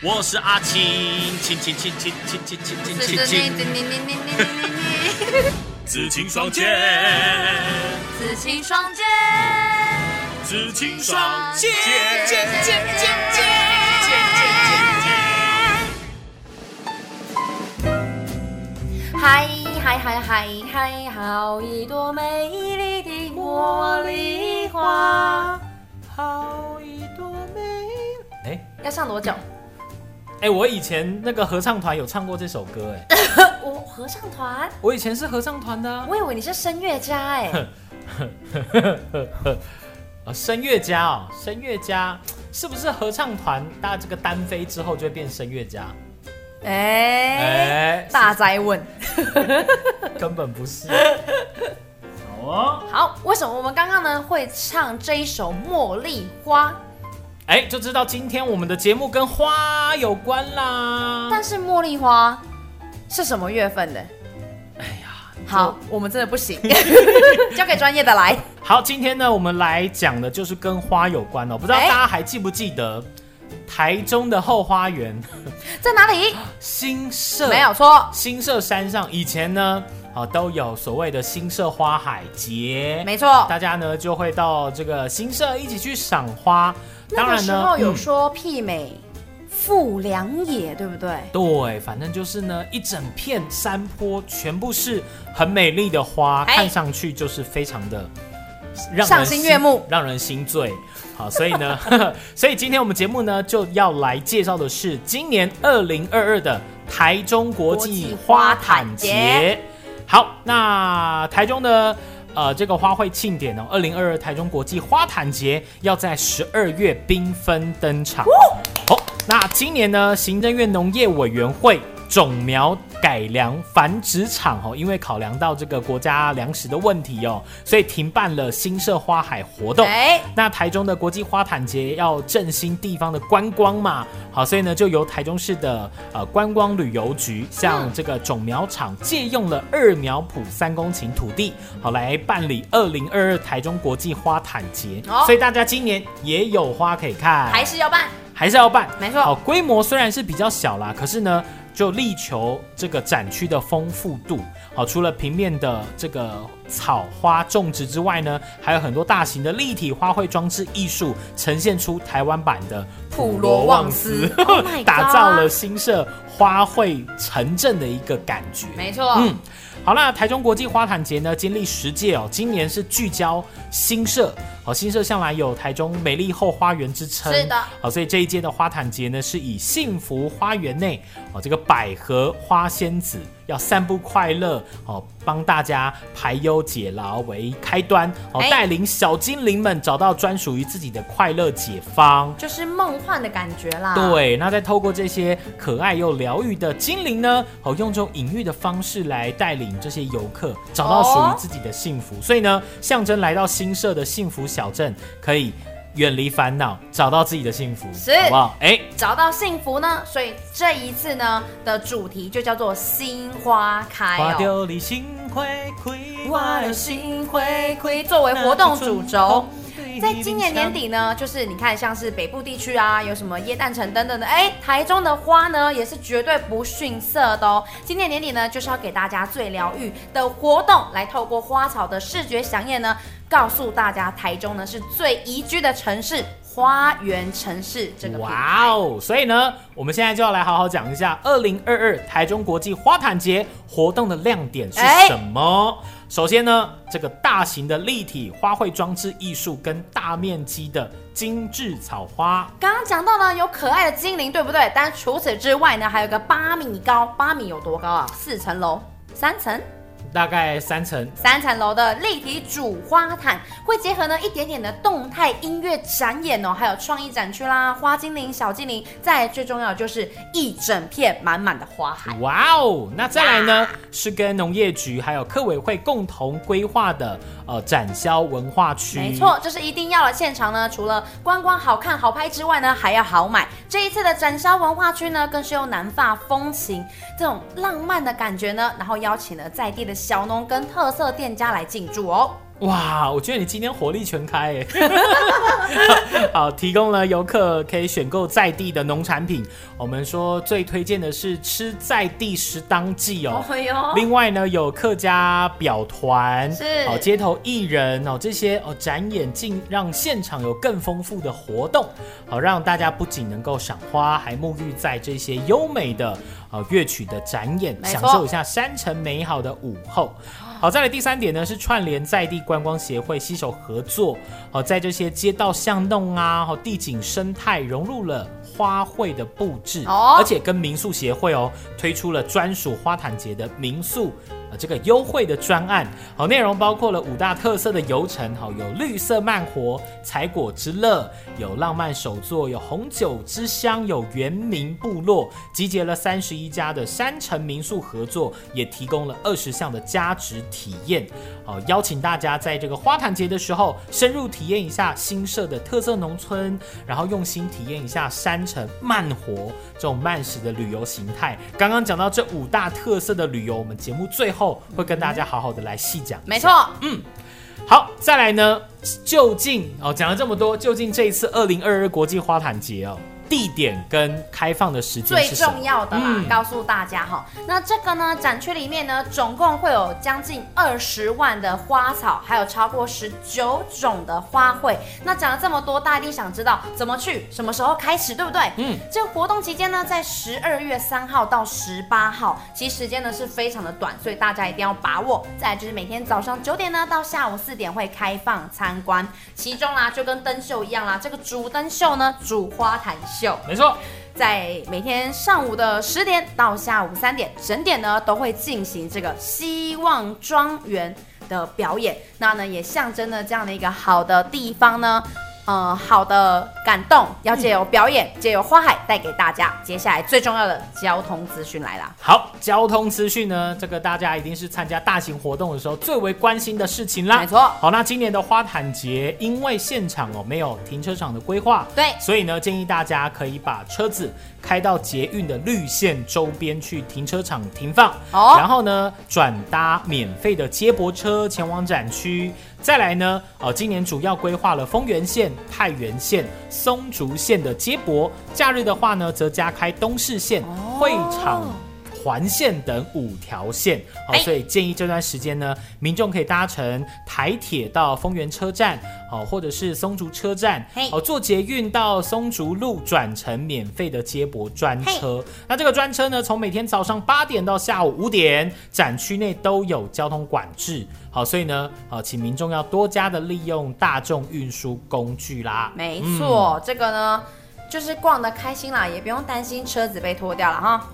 我是阿青，青青青青青青青青青青，紫青双剑，紫青双剑，紫青双剑，剑剑剑剑。嗨嗨嗨嗨嗨，好一朵美丽的茉莉花，好一朵美。哎要唱多久？哎，我以前那个合唱团有唱过这首歌，哎，我合唱团，我以前是合唱团的啊。我以为你是声乐家哎。啊，声乐家哦，声乐家是不是合唱团？大家这个单飞之后就会变声乐家？哎哎，大灾问。根本不是。好哦，好，为什么我们刚刚呢会唱这一首《茉莉花》？哎，就知道今天我们的节目跟花有关啦。但是茉莉花是什么月份的？哎呀，好，我们真的不行，交给专业的来。好，今天呢，我们来讲的就是跟花有关哦。不知道哎大家还记不记得台中的后花园 在哪里？新社？没有错，新社山上以前呢，啊都有所谓的新社花海节，没错。大家呢就会到这个新社一起去赏花。那个时候有嗯说媲美富良野，对不对？对，反正就是呢，一整片山坡全部是很美丽的花，哎看上去就是非常的让人赏心悦目让人心醉。好，所以呢，所以今天我们节目呢就要来介绍的是今年二零二二的台中国际花坛国节际花坛节。好，那台中的。呃，这个花卉庆典哦，二零二二台中国际花坛节要在十二月缤纷登场。哦，那今年呢，行政院农业委员会种苗改良繁殖场哦，因为考量到这个国家粮食的问题哦，所以停办了新社花海活动。哎，那台中的国际花坛节要振兴地方的观光嘛，好，所以呢，就由台中市的呃观光旅游局向这个种苗场借用了二苗圃三公顷土地，好来办理二零二二台中国际花坛节。哦所以大家今年也有花可以看，还是要办。还是要办，没错好，规模虽然是比较小啦，可是呢，就力求这个展区的丰富度。好，除了平面的这个草花种植之外呢，还有很多大型的立体花卉装置艺术，呈现出台湾版的普罗旺斯。Oh 打造了新社花卉城镇的一个感觉。没错，嗯，好，那台中国际花坛节呢，经历十届哦，今年是聚焦新社，好，新社向来有台中美丽后花园之称，是的。好，所以这一届的花坛节呢，是以幸福花园内哦这个百合花仙子要散布快乐哦，帮大家排忧解劳为开端哦，哎带领小精灵们找到专属于自己的快乐解方。就是梦幻的感觉啦。，对，那再透过这些可爱又疗愈的精灵呢，哦，用这种隐喻的方式来带领这些游客找到属于自己的幸福。所以呢，象征来到新社的幸福小镇，可以远离烦恼，找到自己的幸福，是好不好？哎，找到幸福呢，所以这一次呢的主题就叫做新花开花哦。丢里心花的心会亏作为活动主轴。在今年年底呢，就是你看，像是北部地区啊，有什么耶诞城等等的，哎，台中的花呢也是绝对不逊色的哦。今年年底呢，就是要给大家最疗愈的活动，来透过花草的视觉飨宴呢，告诉大家台中呢是最宜居的城市，花园城市这个。哇哦！所以呢，我们现在就要来好好讲一下二零二二台中国际花坛节活动的亮点是哎什么。首先呢，这个大型的立体花卉装置艺术跟大面积的精致草花，刚刚讲到呢，有可爱的精灵，对不对？但除此之外呢，还有个八米高，八米有多高啊？四层楼，三层。大概三层。三层楼的立体主花毯，会结合呢一点点的动态音乐展演哦，还有创意展区啦，花精灵、小精灵，再最重要就是一整片满满的花海。哇哦！那再来呢，是跟农业局还有科委会共同规划的呃展销文化区。没错，这是一定要的。现场呢，除了观光好看好拍之外呢，还要好买。这一次的展销文化区呢，更是用南法风情这种浪漫的感觉呢，然后邀请了在地的小农跟特色店家来进驻哦。哇，我觉得你今天火力全开哎！好，提供了游客可以选购在地的农产品。我们说最推荐的是吃在地食当季哦。另外呢，有客家表团，是哦，街头艺人哦，这些哦展演，进让现场有更丰富的活动，好让大家不仅能够赏花，还沐浴在这些优美的呃乐曲的展演，享受一下山城美好的午后。好，再来第三点呢，是串联在地观光协会携手合作，好在这些街道巷弄啊，好地景生态融入了花卉的布置，哦而且跟民宿协会哦推出了专属花坛节的民宿。呃，这个优惠的专案，好，内容包括了五大特色的游程，好，有绿色慢活、采果之乐，有浪漫手作，有红酒之乡，有原民部落，集结了三十一家的山城民宿合作，也提供了二十项的价值体验，好，邀请大家在这个花坛节的时候，深入体验一下新设的特色农村，然后用心体验一下山城慢活这种慢食的旅游形态。刚刚讲到这五大特色的旅游，我们节目最后会跟大家好好的来细讲。没错，嗯好，再来呢，究竟哦讲了这么多，究竟这一次二零二二国际花坛节哦，地点跟开放的时间最重要的啦，嗯告诉大家哈。那这个呢，展区里面呢，总共会有将近二十万的花草，还有超过十九种的花卉。那讲了这么多，大家一定想知道怎么去，什么时候开始，对不对？嗯，这个活动期间呢，在十二月三号到十八号，其实时间呢是非常的短，所以大家一定要把握。再来就是每天早上九点呢到下午四点会开放参观，其中啦就跟灯秀一样啦，这个主灯秀呢主花坛秀。没错，在每天上午的十点到下午三点，整点呢都会进行这个希望庄园的表演。那呢也象征了这样的一个好的地方呢，呃，好的感动，要借由表演，借由花海带给大家。接下来最重要的交通资讯来啦。好，交通资讯呢，这个大家一定是参加大型活动的时候最为关心的事情啦。没错好，那今年的花坛节，因为现场哦没有停车场的规划，对所以呢，建议大家可以把车子开到捷运的绿线周边去停车场停放，哦然后呢，转搭免费的接驳车前往展区。再来呢，呃，今年主要规划了丰原线、太原线、松竹线的接驳，假日的话呢，则加开东势线、哦会场。环线等五条线，好、哎所以建议这段时间呢，民众可以搭乘台铁到丰原车站，好、或者是松竹车站，嘿好、坐捷运到松竹路转乘免费的接驳专车。那这个专车呢，从每天早上八点到下午五点，展区内都有交通管制。好，所以呢，好，请民众要多加的利用大众运输工具啦。没错，这个呢就是逛的开心啦，也不用担心车子被拖掉了哈。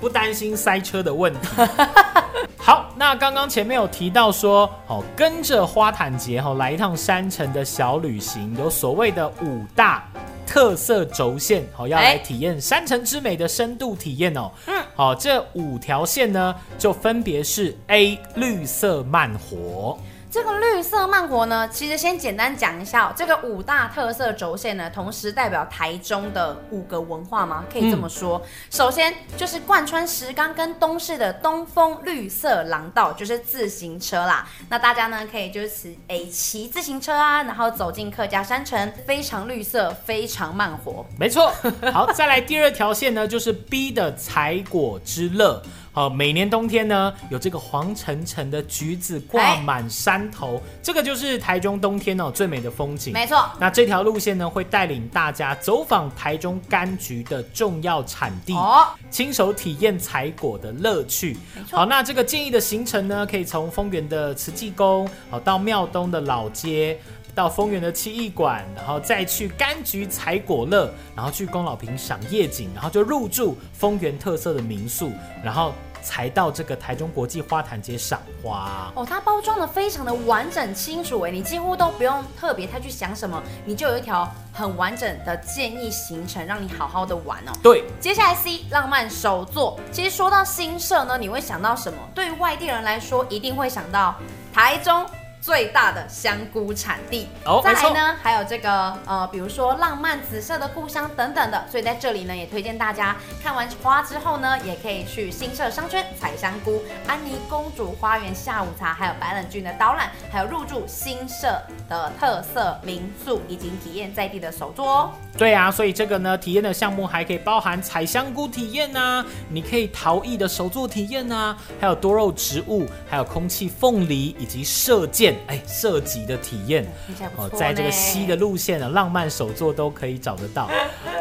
不担心塞车的问题。好，那刚刚前面有提到说，哦，跟着花坛节哈、哦、来一趟山城的小旅行，有所谓的五大特色轴线，好、要来哎体验山城之美的深度体验哦。嗯，好、这五条线呢，就分别是 A 绿色慢活，这个绿色慢活呢，其实先简单讲一下、哦，这个五大特色轴线呢，同时代表台中的五个文化吗？可以这么说。首先就是贯穿石冈跟东市的东风绿色廊道，就是自行车啦。那大家呢可以就是骑诶骑自行车啊，然后走进客家山城，非常绿色，非常慢活。没错。好，再来第二条线呢，就是 B 的采果之乐。好，每年冬天呢，有这个黄橙橙的橘子挂满山头，这个就是台中冬天哦最美的风景。没错，那这条路线呢，会带领大家走访台中柑橘的重要产地，哦，亲手体验采果的乐趣。好，那这个建议的行程呢，可以从丰原的慈济宫，好到庙东的老街。到丰原的七艺馆，然后再去柑橘采果乐，然后去宫老坪赏夜景，然后就入住丰原特色的民宿，然后才到这个台中国际花坛街赏花。哦，它包装的非常的完整清楚哎，你几乎都不用特别太去想什么，你就有一条很完整的建议行程，让你好好的玩哦。对，接下来 C 浪漫手作，其实说到新社呢，你会想到什么？对于外地人来说，一定会想到台中最大的香菇产地。哦再来呢，还有这个呃，比如说浪漫紫色的故乡等等的。所以在这里呢，也推荐大家看完花之后呢，也可以去新社商圈采香菇、安妮公主花园下午茶，还有白冷郡的导览，还有入住新社的特色民宿，以及体验在地的手作哦。对啊，所以这个呢，体验的项目还可以包含采香菇体验呐、你可以陶艺的手作体验呐、还有多肉植物，还有空气凤梨以及射箭，哎，射击的体验。哦。，在这个西的路线的，浪漫手作都可以找得到。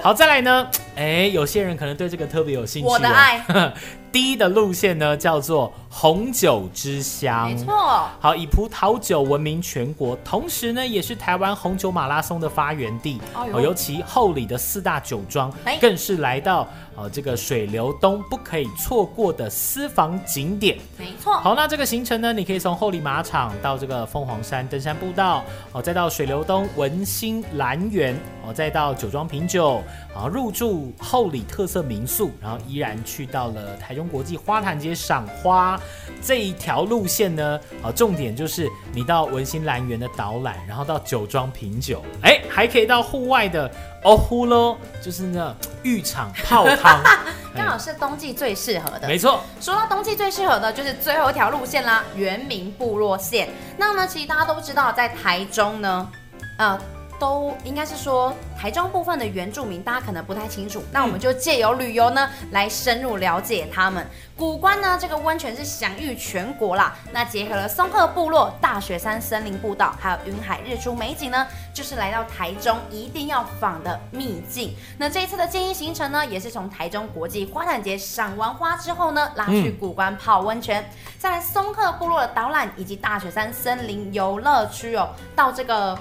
好，再来呢，哎，有些人可能对这个特别有兴趣、哦。我的爱，第一的路线呢叫做红酒之乡，没。错，好，以葡萄酒闻名全国，同时呢，也是台湾红酒马拉松的发源地。哦，尤其后里的四大酒庄哎，更是来到呃这个水流东不可以错过的私房景点。没错。好，那这个行程呢，你可以从后里马场到这个凤凰山登山步道，哦，再到水流东文心兰园，哦，再到酒庄品酒，然后入住后里特色民宿，然后依然去到了台中国际花坛街赏花这一条路线呢，啊，重点就是你到文心兰园的导览，然后到酒庄品酒，哎，还可以到户外的哦呼喽，就是那浴场泡汤，刚好是冬季最适合的。没错，说到冬季最适合的就是最后一条路线啦，原民部落线。那呢，其实大家都知道，在台中呢，呃，都应该是说台中部分的原住民，大家可能不太清楚。那我们就借由旅游呢，来深入了解他们。古关呢，这个温泉是享誉全国啦。那结合了松鹤部落、大雪山森林步道，还有云海日出美景呢，就是来到台中一定要访的秘境。那这一次的建议行程呢，也是从台中国际花坛节赏完花之后呢，拉去古关泡温泉，再来松鹤部落的导览，以及大雪山森林游乐区哦，到这个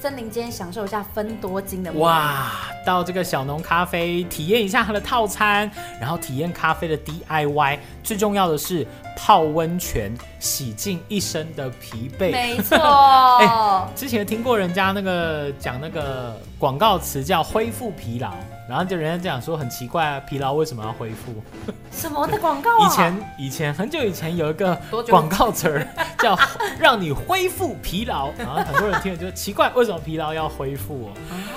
森林间享受一下分多金的哇！哇，到这个小农咖啡体验一下它的套餐，然后体验咖啡的 DIY，最重要的是泡温泉，洗净一身的疲惫。没错，哎之前听过人家那个讲那个广告词叫恢复疲劳，然后就人家讲说很奇怪啊，疲劳为什么要恢复？什么的广告啊？以前以前很久以前有一个广告词儿叫 让你恢复疲劳，然后很多人听了就奇怪，为什么疲劳要恢复哦？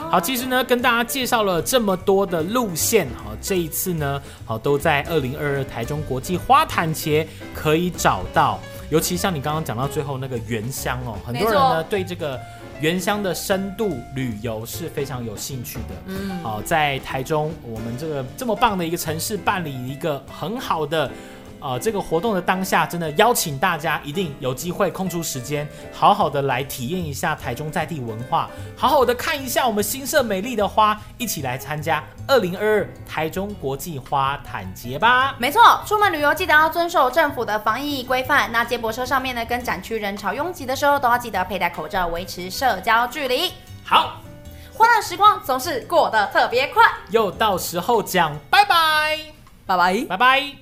好，其实呢，跟大家介绍了这么多的路线，好，这一次呢，好都在二零二二台中国际花坛节可以找到，尤其像你刚刚讲到最后那个原乡哦，很多人呢对这个。原乡的深度旅游是非常有兴趣的，嗯，好、在台中我们这个这么棒的一个城市办理一个很好的。呃，这个活动的当下，真的邀请大家一定有机会空出时间，好好的来体验一下台中在地文化，好好的看一下我们新社美丽的花，一起来参加二零二二台中国际花坛节吧。没错，出门旅游记得要遵守政府的防疫规范。那接驳车上面呢，跟展区人潮拥挤的时候，都要记得佩戴口罩，维持社交距离。好，欢乐时光总是过得特别快，又到时候讲拜拜，拜拜。拜拜。